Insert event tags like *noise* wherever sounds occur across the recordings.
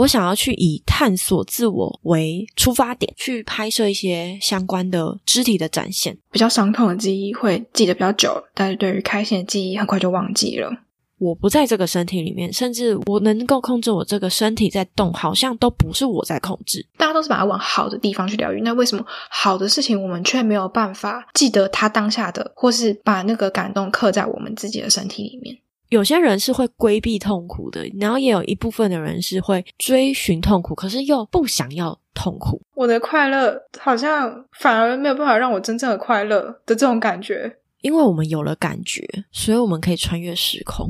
我想要去以探索自我为出发点，去拍摄一些相关的肢体的展现。比较伤痛的记忆会记得比较久，但是对于开心的记忆很快就忘记了。我不在这个身体里面，甚至我能够控制我这个身体在动，好像都不是我在控制。大家都是把它往好的地方去疗愈，那为什么好的事情我们却没有办法记得它当下的，或是把那个感动刻在我们自己的身体里面？有些人是会规避痛苦的，然后也有一部分的人是会追寻痛苦，可是又不想要痛苦。我的快乐好像反而没有办法让我真正的快乐的这种感觉，因为我们有了感觉，所以我们可以穿越时空。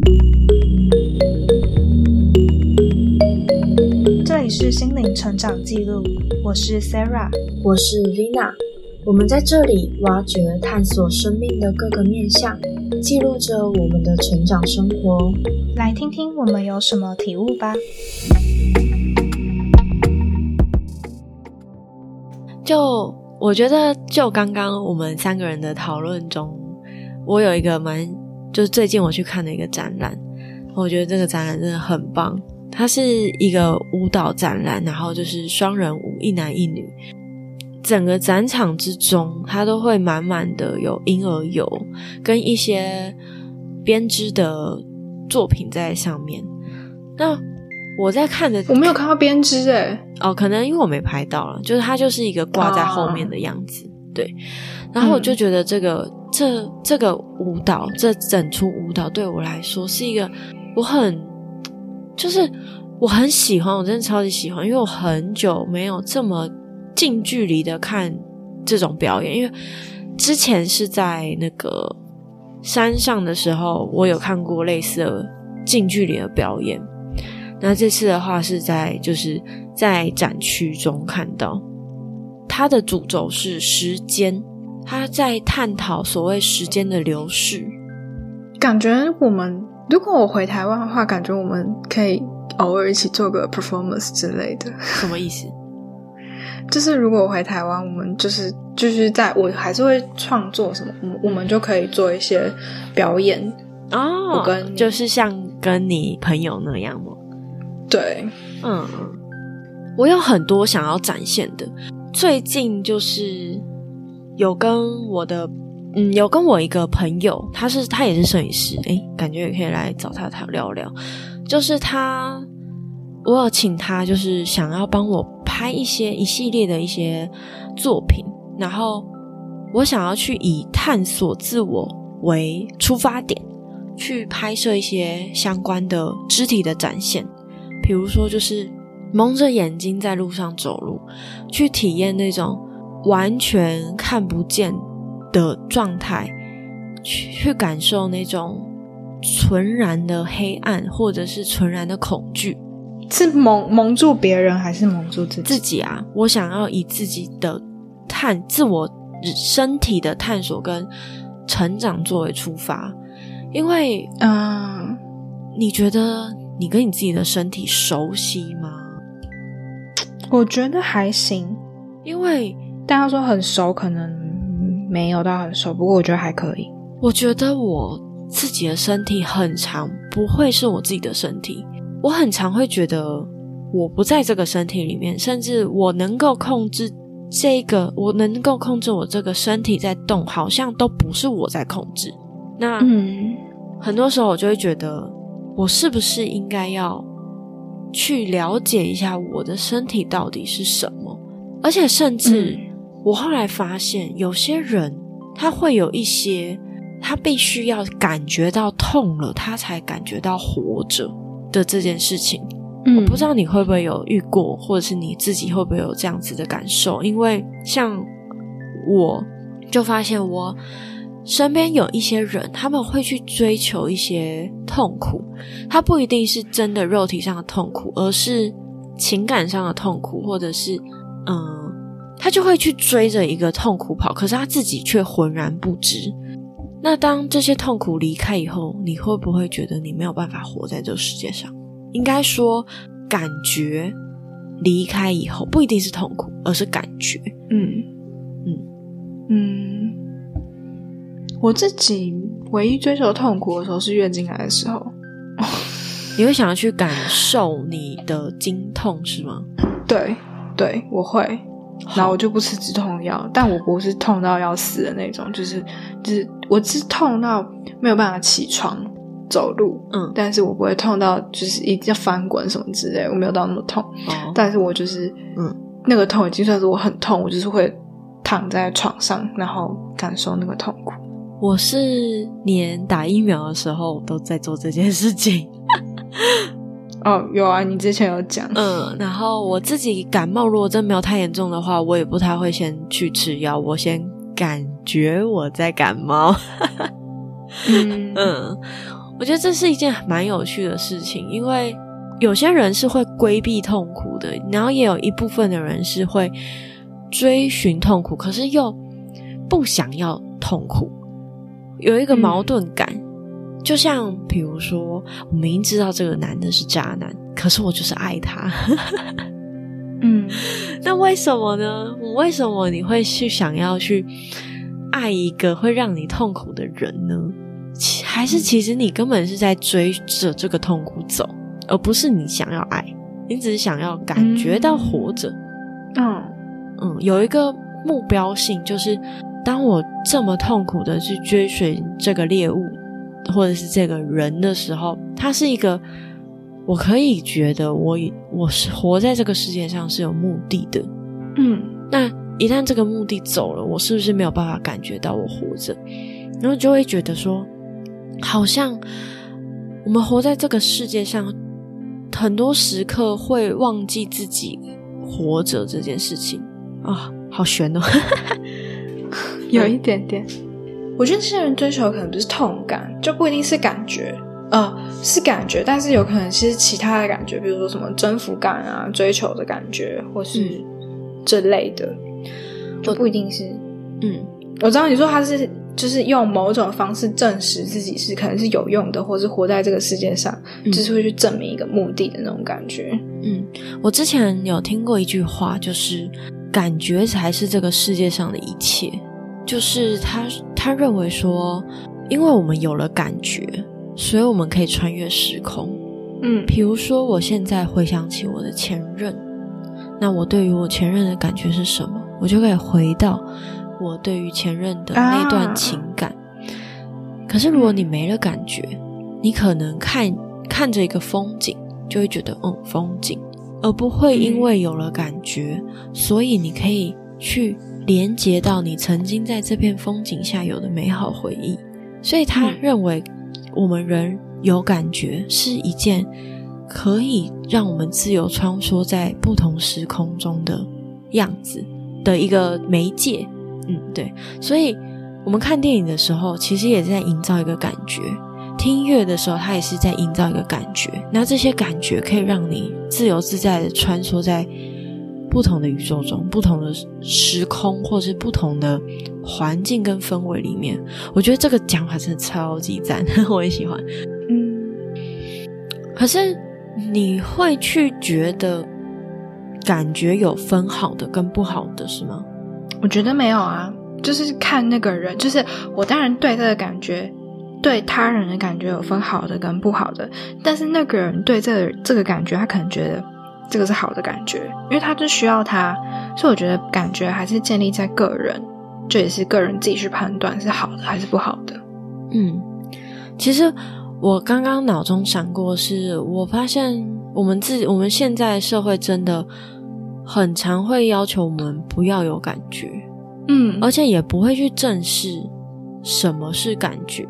这里是心灵成长记录，我是 Sarah，我是 Vina。我们在这里挖掘、探索生命的各个面向，记录着我们的成长生活。来听听我们有什么体悟吧。就我觉得，就刚刚我们三个人的讨论中，我有一个蛮，就是最近我去看的一个展览，我觉得这个展览真的很棒。它是一个舞蹈展览，然后就是双人舞，一男一女。整个展场之中，它都会满满的有婴儿油跟一些编织的作品在上面。那我在看的，我没有看到编织诶。哦，可能因为我没拍到了，就是它就是一个挂在后面的样子。对，然后我就觉得这个这这个舞蹈，这整出舞蹈对我来说是一个我很就是我很喜欢，我真的超级喜欢，因为我很久没有这么。近距离的看这种表演，因为之前是在那个山上的时候，我有看过类似的近距离的表演。那这次的话是在就是在展区中看到，它的主轴是时间，他在探讨所谓时间的流逝。感觉我们如果我回台湾的话，感觉我们可以偶尔一起做个 performance 之类的。什么意思？就是如果我回台湾，我们就是就是在我还是会创作什么，我我们就可以做一些表演哦。我跟就是像跟你朋友那样吗？对，嗯，我有很多想要展现的。最近就是有跟我的嗯，有跟我一个朋友，他是他也是摄影师，诶，感觉也可以来找他谈聊聊。就是他。我有请他，就是想要帮我拍一些一系列的一些作品，然后我想要去以探索自我为出发点，去拍摄一些相关的肢体的展现，比如说就是蒙着眼睛在路上走路，去体验那种完全看不见的状态，去感受那种纯然的黑暗，或者是纯然的恐惧。是蒙蒙住别人，还是蒙住自己？自己啊！我想要以自己的探自我身体的探索跟成长作为出发，因为嗯，你觉得你跟你自己的身体熟悉吗？我觉得还行，因为大家说很熟，可能没有到很熟，不过我觉得还可以。我觉得我自己的身体很长，不会是我自己的身体。我很常会觉得我不在这个身体里面，甚至我能够控制这个，我能够控制我这个身体在动，好像都不是我在控制。那嗯，很多时候我就会觉得，我是不是应该要去了解一下我的身体到底是什么？而且，甚至我后来发现，有些人他会有一些，他必须要感觉到痛了，他才感觉到活着。的这件事情，我不知道你会不会有遇过，或者是你自己会不会有这样子的感受？因为像我，就发现我身边有一些人，他们会去追求一些痛苦，他不一定是真的肉体上的痛苦，而是情感上的痛苦，或者是嗯，他就会去追着一个痛苦跑，可是他自己却浑然不知。那当这些痛苦离开以后，你会不会觉得你没有办法活在这个世界上？应该说，感觉离开以后不一定是痛苦，而是感觉。嗯嗯嗯，我自己唯一追求痛苦的时候是月经来的时候。你会想要去感受你的经痛是吗？对对，我会，然后我就不吃止痛药，但我不是痛到要死的那种，就是就是我是痛到没有办法起床走路，嗯但是我不会痛到就是一定要翻滚什么之类，我没有到那么痛，哦，但是我就是嗯那个痛已经算是我很痛，我就是会躺在床上，然后感受那个痛苦。我是连打疫苗的时候都在做这件事情。*laughs* 哦，有啊，你之前有讲，嗯，然后我自己感冒，如果真没有太严重的话，我也不太会先去吃药，我先感觉我在感冒。嗯嗯，我觉得这是一件蛮有趣的事情，因为有些人是会规避痛苦的，然后也有一部分的人是会追寻痛苦，可是又不想要痛苦，有一个矛盾感。就像比如说，我明明知道这个男的是渣男，可是我就是爱他。嗯那为什么呢？为什么你会去想要去爱一个会让你痛苦的人呢？其还是其实你根本是在追着这个痛苦走，而不是你想要爱，你只是想要感觉到活着。嗯嗯，有一个目标性，就是当我这么痛苦的去追寻这个猎物或者是这个人的时候，它是一个我可以觉得我以我是活在这个世界上是有目的的。嗯那一旦这个目的走了，我是不是没有办法感觉到我活着？然后就会觉得说，好像我们活在这个世界上，很多时刻会忘记自己活着这件事情啊，好悬哦。*laughs* 有一点点。我觉得这些人追求的可能不是痛感，就不一定是感觉，呃，是感觉，但是有可能是其他的感觉，比如说什么征服感啊、追求的感觉，或是这类的，就不一定是。嗯，我知道你说他是就是用某种方式证实自己是可能是有用的，或是活在这个世界上，嗯就是会去证明一个目的的那种感觉。嗯，我之前有听过一句话，就是感觉才是这个世界上的一切。就是他他认为说，因为我们有了感觉，所以我们可以穿越时空。嗯比如说，我现在回想起我的前任，那我对于我前任的感觉是什么？我就可以回到我对于前任的那段情感。可是，如果你没了感觉，你可能看看着一个风景，就会觉得嗯风景，而不会因为有了感觉，所以你可以去连接到你曾经在这片风景下有的美好回忆。所以他嗯认为我们人有感觉是一件可以让我们自由穿梭在不同时空中的样子的一个媒介。嗯，对，所以我们看电影的时候，其实也在营造一个感觉；听音乐的时候，它也是在营造一个感觉。那这些感觉可以让你自由自在的穿梭在不同的宇宙中、不同的时空，或是不同的环境跟氛围里面。我觉得这个讲法真的超级赞，*laughs* 我也喜欢。嗯，可是你会去觉得感觉有分好的跟不好的是吗？我觉得没有啊，就是看那个人，就是我当然对这个感觉，对他人的感觉有分好的跟不好的，但是那个人对这个这个感觉，他可能觉得这个是好的感觉，因为他就需要他，所以我觉得感觉还是建立在个人，这也是个人自己去判断是好的还是不好的。嗯，其实我刚刚脑中闪过是，我发现我们自己我们现在社会真的很常会要求我们不要有感觉，嗯而且也不会去正视什么是感觉。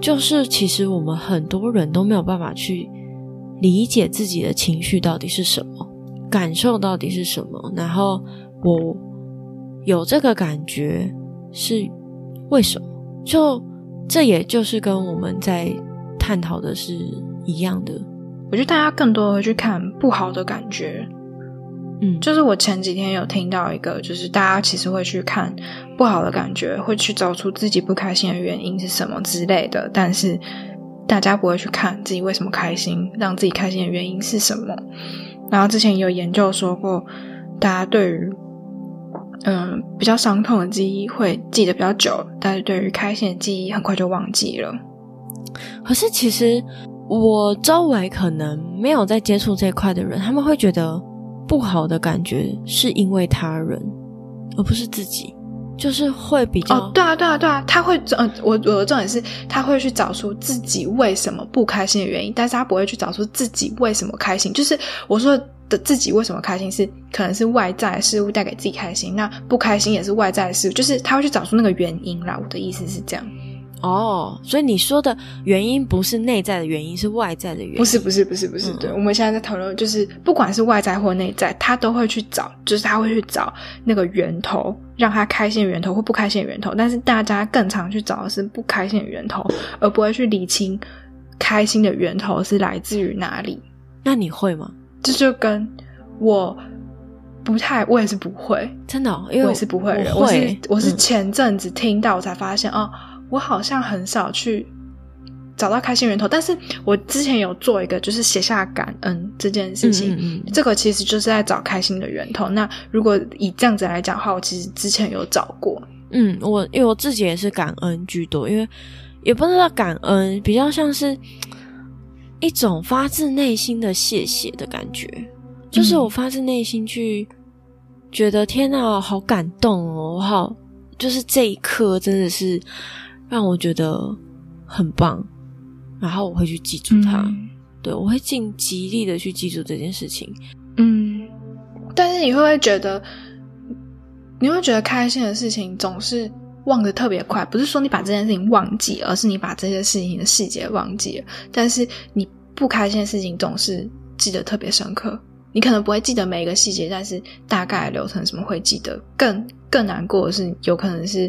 就是其实我们很多人都没有办法去理解自己的情绪到底是什么，感受到底是什么，然后我有这个感觉是为什么？就这也就是跟我们在探讨的是一样的。我觉得大家更多的会去看不好的感觉，嗯，就是我前几天有听到一个，就是大家其实会去看不好的感觉，会去找出自己不开心的原因是什么之类的，但是大家不会去看自己为什么开心，让自己开心的原因是什么。然后之前也有研究说过，大家对于嗯比较伤痛的记忆会记得比较久，但是对于开心的记忆很快就忘记了。可是其实我周围可能没有在接触这块的人，他们会觉得不好的感觉是因为他人，而不是自己，就是会比较哦，对啊，对啊，对啊，他会，呃，我我的重点是，他会去找出自己为什么不开心的原因，但是他不会去找出自己为什么开心。就是我说的自己为什么开心，是可能是外在事物带给自己开心，那不开心也是外在的事物，就是他会去找出那个原因啦。我的意思是这样。哦，所以你说的原因不是内在的原因，是外在的原因。不是，不是，不是，不是。嗯对，我们现在在讨论，就是不管是外在或内在，他都会去找，就是他会去找那个源头，让他开心的源头或不开心的源头。但是大家更常去找的是不开心的源头，而不会去理清开心的源头是来自于哪里。那你会吗？这就跟我不太，我也是不会，真的哦、因为我也是不会的人。我我是我是嗯前阵子听到我才发现，哦，我好像很少去找到开心源头。但是我之前有做一个，就是写下感恩这件事情。嗯这个其实就是在找开心的源头。那如果以这样子来讲的话，我其实之前有找过。嗯，我因为我自己也是感恩居多，因为也不知道感恩，比较像是一种发自内心的谢谢的感觉，就是我发自内心去觉得天哪，好感动哦，我好，就是这一刻真的是让我觉得很棒，然后我会去记住它，嗯对我会尽极力的去记住这件事情。嗯，但是你会不会觉得，你会觉得开心的事情总是忘得特别快？不是说你把这件事情忘记，而是你把这些事情的细节忘记了。但是你不开心的事情总是记得特别深刻。你可能不会记得每一个细节，但是大概流程什么会记得。更更难过的是，有可能是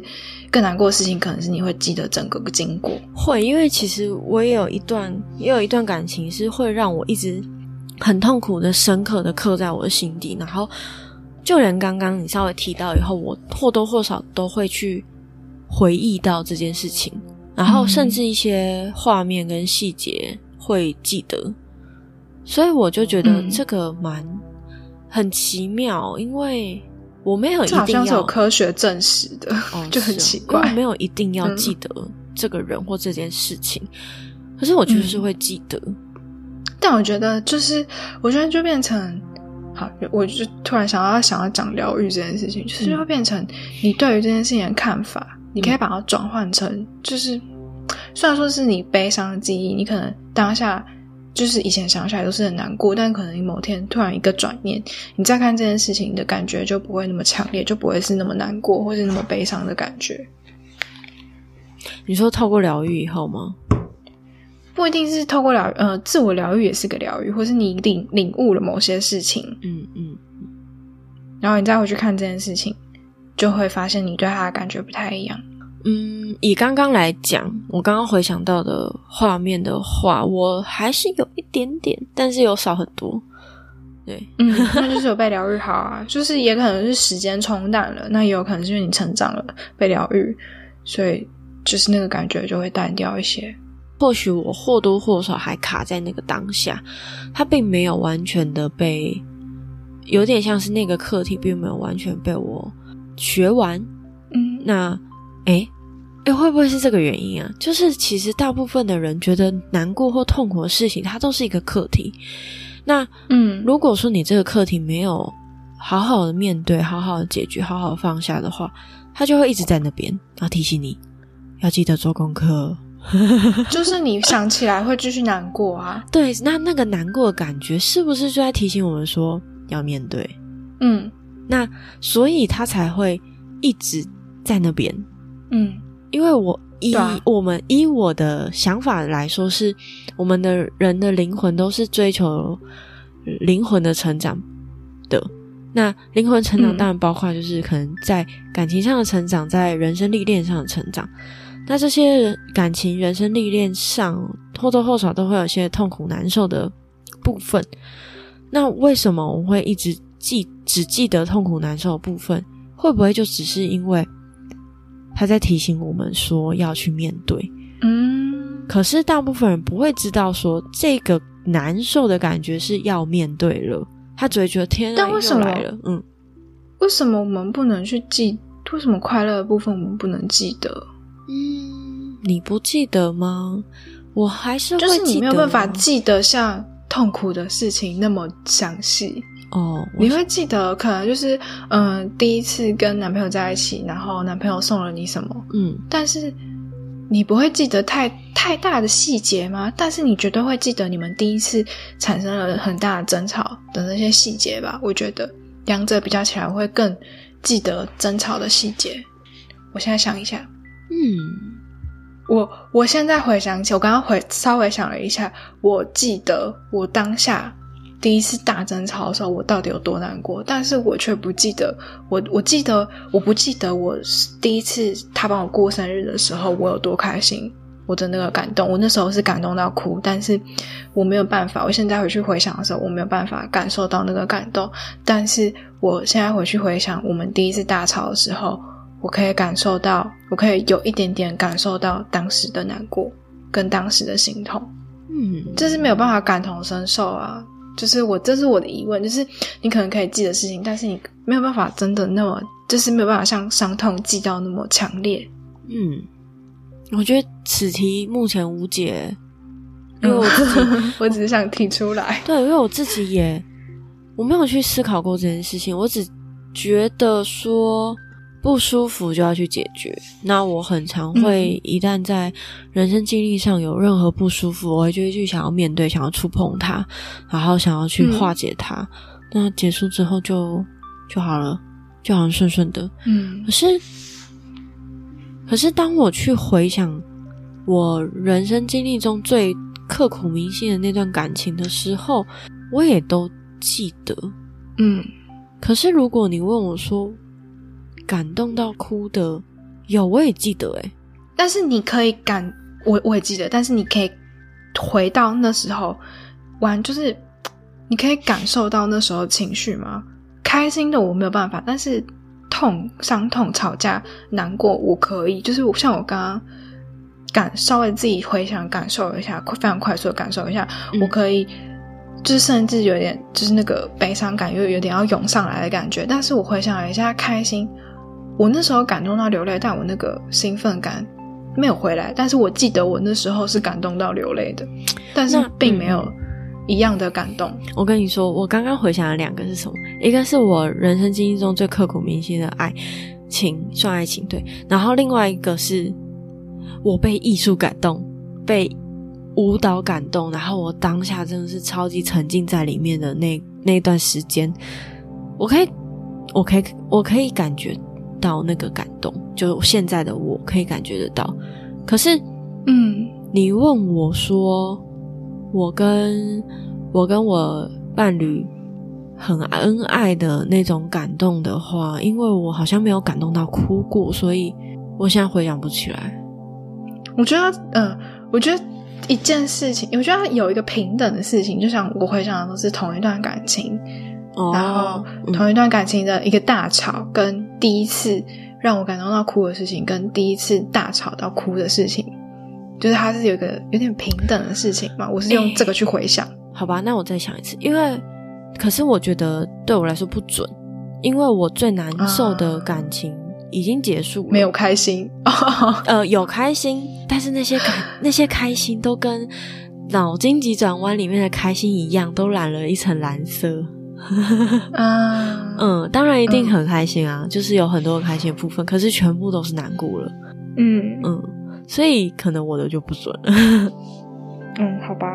更难过的事情，可能是你会记得整个经过。会，因为其实我也有一段，也有一段感情是会让我一直很痛苦的、深刻的刻在我的心底。然后，就连刚刚你稍微提到以后，我或多或少都会去回忆到这件事情，然后甚至一些画面跟细节会记得。所以我就觉得嗯这个蛮很奇妙，因为我没有一定要像是有科学证实的，哦，*laughs* 就很奇怪。没有一定要嗯记得这个人或这件事情，可是我就是会记得。但我觉得，就是我觉得就变成，好，我就突然想要想要讲疗愈这件事情，就是嗯会变成你对于这件事情的看法，你可以把它转换成，就是虽然说是你悲伤的记忆，你可能当下就是以前想起来都是很难过，但可能你某天突然一个转念，你再看这件事情，你的感觉就不会那么强烈，就不会是那么难过或是那么悲伤的感觉。你说透过疗愈以后吗？不一定是透过疗呃自我疗愈也是个疗愈，或是你领领悟了某些事情，嗯嗯，然后你再回去看这件事情，就会发现你对他的感觉不太一样。嗯，以刚刚来讲，我刚刚回想到的画面的话，我还是有一点点，但是有少很多。对，嗯，那就是有被疗愈好啊，就是也可能是时间冲淡了，那也有可能是因为你成长了，被疗愈，所以就是那个感觉就会淡掉一些。或许我或多或少还卡在那个当下，它并没有完全的被，有点像是那个课题并没有完全被我学完。嗯，那，诶诶，会不会是这个原因啊？就是其实大部分的人觉得难过或痛苦的事情，它都是一个课题。那嗯，如果说你这个课题没有好好的面对、好好的解决、好好的放下的话，它就会一直在那边，然后提醒你要记得做功课。*laughs* 就是你想起来会继续难过啊。对，那那个难过的感觉，是不是就在提醒我们说要面对？嗯那所以他才会一直在那边。嗯因为我以、啊我们以我的想法来说是，我们的人的灵魂都是追求灵魂的成长的。那灵魂成长嗯当然包括就是可能在感情上的成长，在人生历练上的成长。那这些人感情、人生历练上或多或少都会有一些痛苦难受的部分。那为什么我们会一直记只记得痛苦难受的部分？会不会就只是因为他在提醒我们说要去面对？嗯，可是大部分人不会知道说这个难受的感觉是要面对了，他只会觉得天啊，又但为什么来了？嗯，为什么我们不能去记？为什么快乐的部分我们不能记得？嗯，你不记得吗？我还是就是你没有办法记记得像痛苦的事情那么详细。得哦，你会记得可能就是嗯、呃第一次跟男朋友在一起，然后男朋友送了你什么，嗯但是你不会记得太太大的细节吗？但是你绝对会记得你们第一次产生了很大的争吵的那些细节吧？我觉得两者比较起来，我会更记得争吵的细节。我现在想一下，嗯我我现在回想起，我刚刚回稍微想了一下，我记得我当下第一次大争吵的时候，我到底有多难过，但是我却不记得我我记得我不记得我第一次他帮我过生日的时候，我有多开心，我的那个感动，我那时候是感动到哭，但是我没有办法，我现在回去回想的时候，我没有办法感受到那个感动，但是我现在回去回想我们第一次大吵的时候。我可以感受到，我可以有一点点感受到当时的难过跟当时的心痛，嗯，这是没有办法感同身受啊。就是我，这是我的疑问，就是你可能可以记得事情，但是你没有办法真的那么，就是没有办法像伤痛记到那么强烈。嗯，我觉得此题目前无解，因为我自己 *laughs* 我只是想提出来。对，因为我自己也我没有去思考过这件事情，我只觉得说不舒服就要去解决。那我很常会一旦在人生经历上有任何不舒服，我会就会去想要面对，想要触碰它，然后想要去化解它。那结束之后就就好了，就好像顺顺的。嗯可是，可是当我去回想我人生经历中最刻骨铭心的那段感情的时候，我也都记得。嗯可是如果你问我说感动到哭的，有我也记得诶、但是你可以感，我我也记得，但是你可以回到那时候玩，就是你可以感受到那时候情绪吗？开心的我没有办法，但是痛、伤痛、吵架、难过我可以，就是我像我刚刚感稍微自己回想感受一下，快非常快速的感受一下，嗯我可以。就是甚至有点，就是那个悲伤感又有点要涌上来的感觉，但是我回想了一下，开心，我那时候感动到流泪，但我那个兴奋感没有回来，但是我记得我那时候是感动到流泪的，但是并没有一样的感动。我跟你说，我刚刚回想了两个是什么？一个是我人生经历中最刻骨铭心的爱情，算爱情对。然后另外一个是我被艺术感动，被舞蹈感动，然后我当下真的是超级沉浸在里面的那那段时间，我可以，我可以，我可以感觉到那个感动，就现在的我可以感觉得到。可是嗯你问我说，我跟我跟我伴侣很恩爱的那种感动的话，因为我好像没有感动到哭过，所以我现在回想不起来。我觉得，嗯、我觉得一件事情，我觉得有一个平等的事情，就像我回想的都是同一段感情，哦，然后嗯同一段感情的一个大吵，跟第一次让我感动到哭的事情，跟第一次大吵到哭的事情，就是它是有一个有点平等的事情嘛。我是用这个去回想，好吧，那我再想一次，因为可是我觉得对我来说不准，因为我最难受的感情已经结束了，没有开心。*laughs* 呃，有开心，但是那些感 *laughs* 那些开心都跟脑筋急转弯里面的开心一样，都染了一层蓝色。啊，嗯，当然一定很开心啊，就是有很多开心的部分，可是全部都是难过了。嗯嗯，所以可能我的就不准了。嗯，好吧。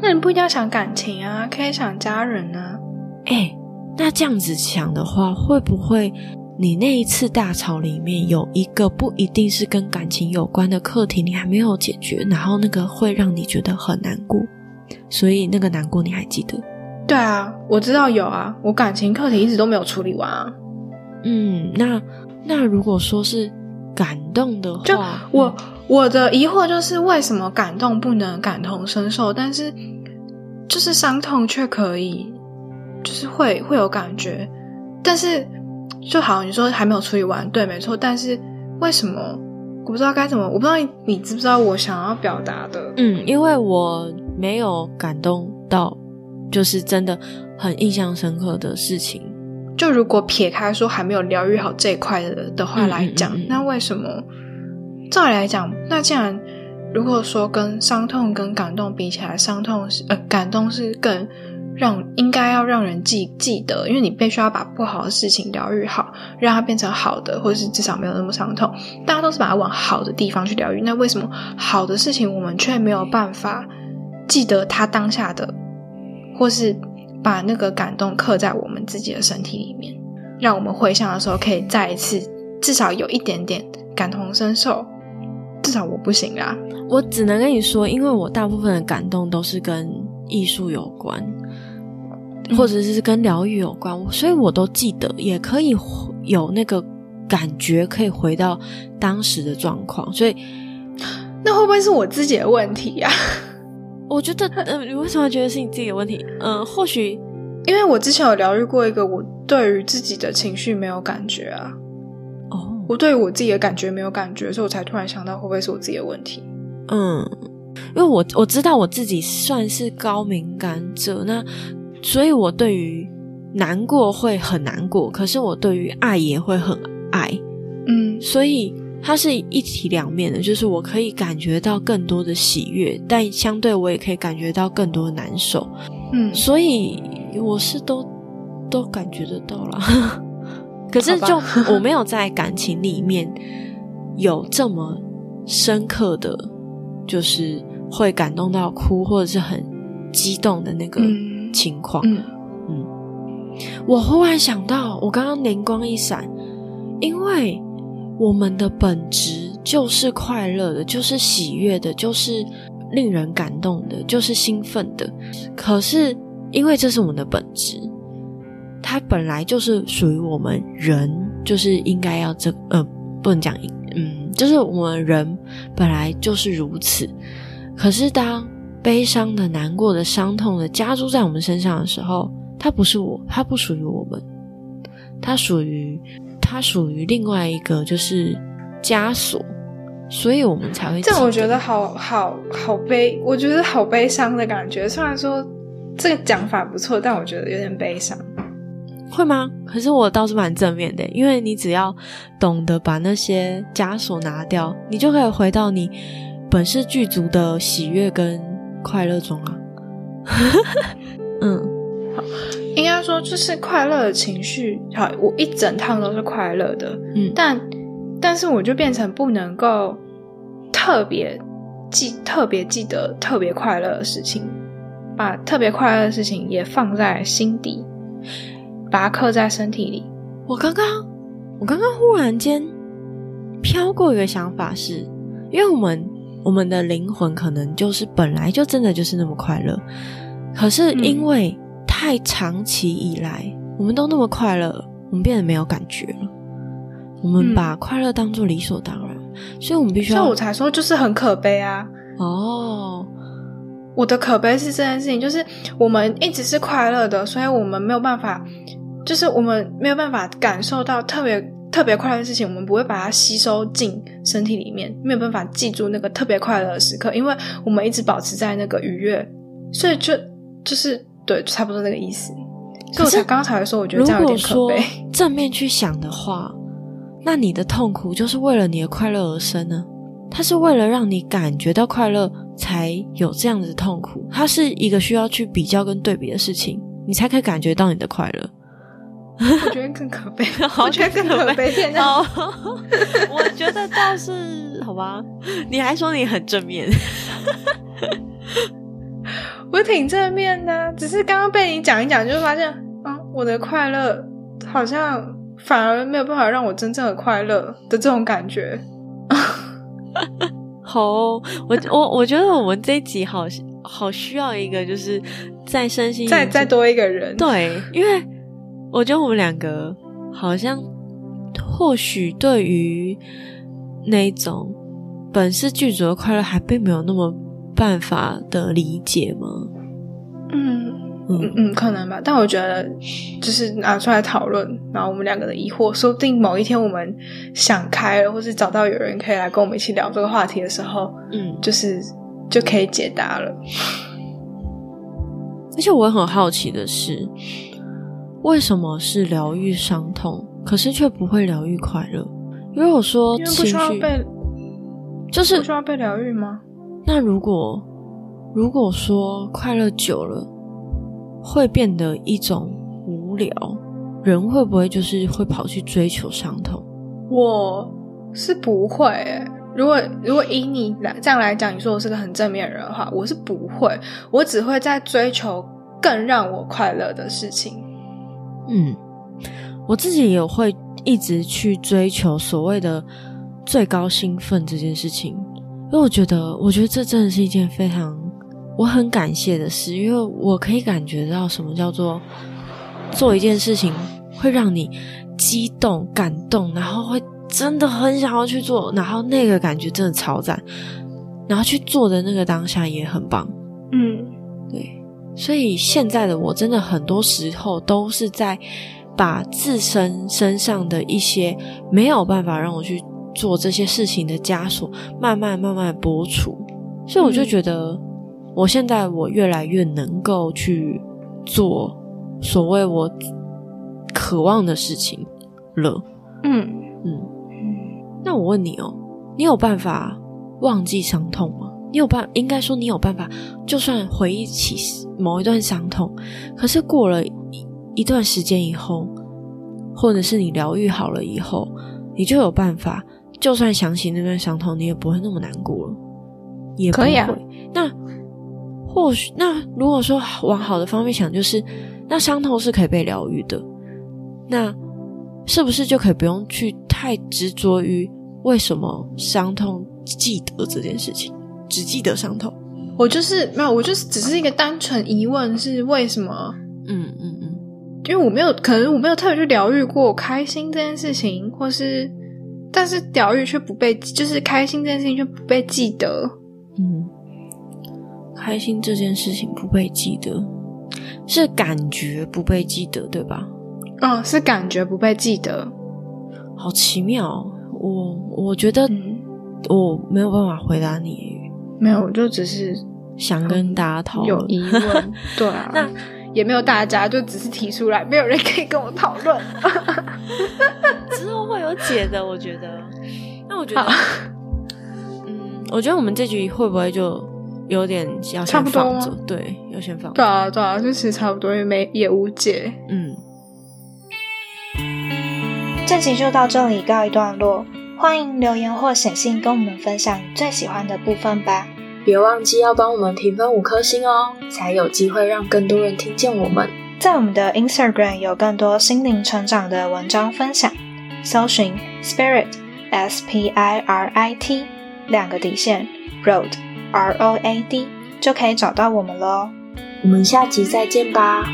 那你不一定要想感情啊，可以想家人啊。哎、那这样子想的话，会不会你那一次大吵里面有一个不一定是跟感情有关的课题，你还没有解决，然后那个会让你觉得很难过，所以那个难过你还记得？对啊，我知道有啊，我感情课题一直都没有处理完啊。嗯，那那如果说是感动的话，就我我的疑惑就是，为什么感动不能感同身受，但是就是伤痛却可以，就是会会有感觉，但是就好，你说还没有处理完，对，没错，但是为什么我不知道该怎么，我不知道你你知不知道我想要表达的，嗯，因为我没有感动到，就是真的很印象深刻的事情。就如果撇开说还没有疗愈好这一块的的话嗯来讲，嗯嗯嗯那为什么照理来讲，那既然如果说跟伤痛跟感动比起来，伤痛是呃感动是更让应该要让人记记得，因为你必须要把不好的事情疗愈好，让它变成好的，或者是至少没有那么伤痛。大家都是把它往好的地方去疗愈，那为什么好的事情我们却没有办法记得它当下的，或是把那个感动刻在我们自己的身体里面，让我们回想的时候可以再一次至少有一点点感同身受。至少我不行啊，我只能跟你说，因为我大部分的感动都是跟艺术有关，或者是跟疗愈有关，所以我都记得，也可以有那个感觉，可以回到当时的状况。所以，那会不会是我自己的问题呀？我觉得，嗯，你为什么觉得是你自己的问题？嗯，或许因为我之前有疗愈过一个，我对于自己的情绪没有感觉啊。哦我对我自己的感觉没有感觉，所以我才突然想到，会不会是我自己的问题？嗯，因为我我知道我自己算是高敏感者，那所以我对于难过会很难过，可是我对于爱也会很爱，嗯，所以它是一体两面的，就是我可以感觉到更多的喜悦，但相对我也可以感觉到更多的难受，嗯，所以我是都都感觉得到了。*laughs* 可是，就我没有在感情里面有这么深刻的，就是会感动到哭或者是很激动的那个情况。嗯。嗯，我忽然想到，我刚刚灵光一闪，因为我们的本质就是快乐的，就是喜悦的，就是令人感动的，就是兴奋的。可是，因为这是我们的本质。它本来就是属于我们人，就是应该要这呃，不能讲嗯，就是我们人本来就是如此。可是当悲伤的、难过的、伤痛的加诸在我们身上的时候，它不是我，它不属于我们，它属于它属于另外一个就是枷锁，所以我们才会。这我觉得好好好悲，我觉得好悲伤的感觉。虽然说这个讲法不错，但我觉得有点悲伤。会吗？可是我倒是蛮正面的，因为你只要懂得把那些枷锁拿掉，你就可以回到你本是具足的喜悦跟快乐中啊。*laughs* 嗯，好，应该说就是快乐的情绪，好，我一整趟都是快乐的，嗯，但但是我就变成不能够特别记、特别记得特别快乐的事情，把特别快乐的事情也放在心底。把它刻在身体里。我刚刚，我刚刚忽然间飘过一个想法，是因为我们我们的灵魂可能就是本来就真的就是那么快乐，可是因为太长期以来我们都那么快乐，我们变得没有感觉了。我们把快乐当做理所当然，所以我们必须要。所以我才说就是很可悲啊！哦，我的可悲是这件事情，就是我们一直是快乐的，所以我们没有办法。就是我们没有办法感受到特别特别快乐的事情，我们不会把它吸收进身体里面，没有办法记住那个特别快乐的时刻，因为我们一直保持在那个愉悦，所以就就是对，差不多那个意思。所以我才刚才说，我觉得这样有点可悲。*laughs* 正面去想的话，那你的痛苦就是为了你的快乐而生呢？它是为了让你感觉到快乐才有这样子的痛苦，它是一个需要去比较跟对比的事情，你才可以感觉到你的快乐。我觉得更可悲，*laughs* 我觉得更可悲。天哪！*laughs* 我觉得倒是好吧。你还说你很正面，我挺正面的。只是刚刚被你讲一讲，就发现，嗯，我的快乐好像反而没有办法让我真正的快乐的这种感觉。*laughs* 好，我我我觉得我们这一集好好需要一个，就是再身心再再多一个人，对，因为。我觉得我们两个好像，或许对于那种本是剧组的快乐，还并没有那么办法的理解吗？嗯嗯嗯，可能吧。但我觉得，就是拿出来讨论，然后我们两个的疑惑，说不定某一天我们想开了，或是找到有人可以来跟我们一起聊这个话题的时候，嗯，就是就可以解答了。而且我很好奇的是。为什么是疗愈伤痛，可是却不会疗愈快乐？因为我说情绪被，就是不需要被疗愈吗？那如果如果说快乐久了会变得一种无聊，人会不会就是会跑去追求伤痛？我是不会、欸。如果如果以你来这样来讲，你说我是个很正面的人的话，我是不会，我只会在追求更让我快乐的事情。嗯，我自己也会一直去追求所谓的最高兴奋这件事情，因为我觉得，我觉得这真的是一件非常我很感谢的事，因为我可以感觉到什么叫做做一件事情会让你激动、感动，然后会真的很想要去做，然后那个感觉真的超赞，然后去做的那个当下也很棒。嗯对，所以现在的我真的很多时候都是在把自身身上的一些没有办法让我去做这些事情的枷锁，慢慢慢慢剥除。所以我就觉得，我现在我越来越能够去做所谓我渴望的事情了。嗯嗯，那我问你哦，你有办法忘记伤痛吗？你有办，应该说你有办法，就算回忆起某一段伤痛，可是过了一一段时间以后，或者是你疗愈好了以后，你就有办法，就算想起那段伤痛，你也不会那么难过了，也。可以啊那或许，那如果说往好的方面想，就是那伤痛是可以被疗愈的，那是不是就可以不用去太执着于为什么伤痛记得这件事情，只记得伤痛？我就是没有，我就是只是一个单纯疑问，是为什么？嗯嗯嗯，因为我没有，可能我没有特别去疗愈过开心这件事情，或是，但是疗愈却不被，就是开心这件事情却不被记得。嗯，开心这件事情不被记得，是感觉不被记得，对吧？嗯，是感觉不被记得。好奇妙哦，我我觉得嗯，我没有办法回答你，没有，我就只是想跟大家讨论。有疑问。对啊，*laughs* 那也没有大家，就只是提出来，没有人可以跟我讨论。*laughs* 之后会有解的，我觉得。那我觉得，嗯，我觉得我们这局会不会就有点要先差不多吗放着？对，要先放着。对啊，对啊，就其实差不多，也没也无解。嗯，这集就到这里告一段落，欢迎留言或写信跟我们分享你最喜欢的部分吧。别忘记要帮我们评分五颗星哦，才有机会让更多人听见我们。在我们的 Instagram 有更多心灵成长的文章分享，搜寻 Spirit S P I R I T 两个底线 Road R O A D 就可以找到我们了哦。我们下集再见吧。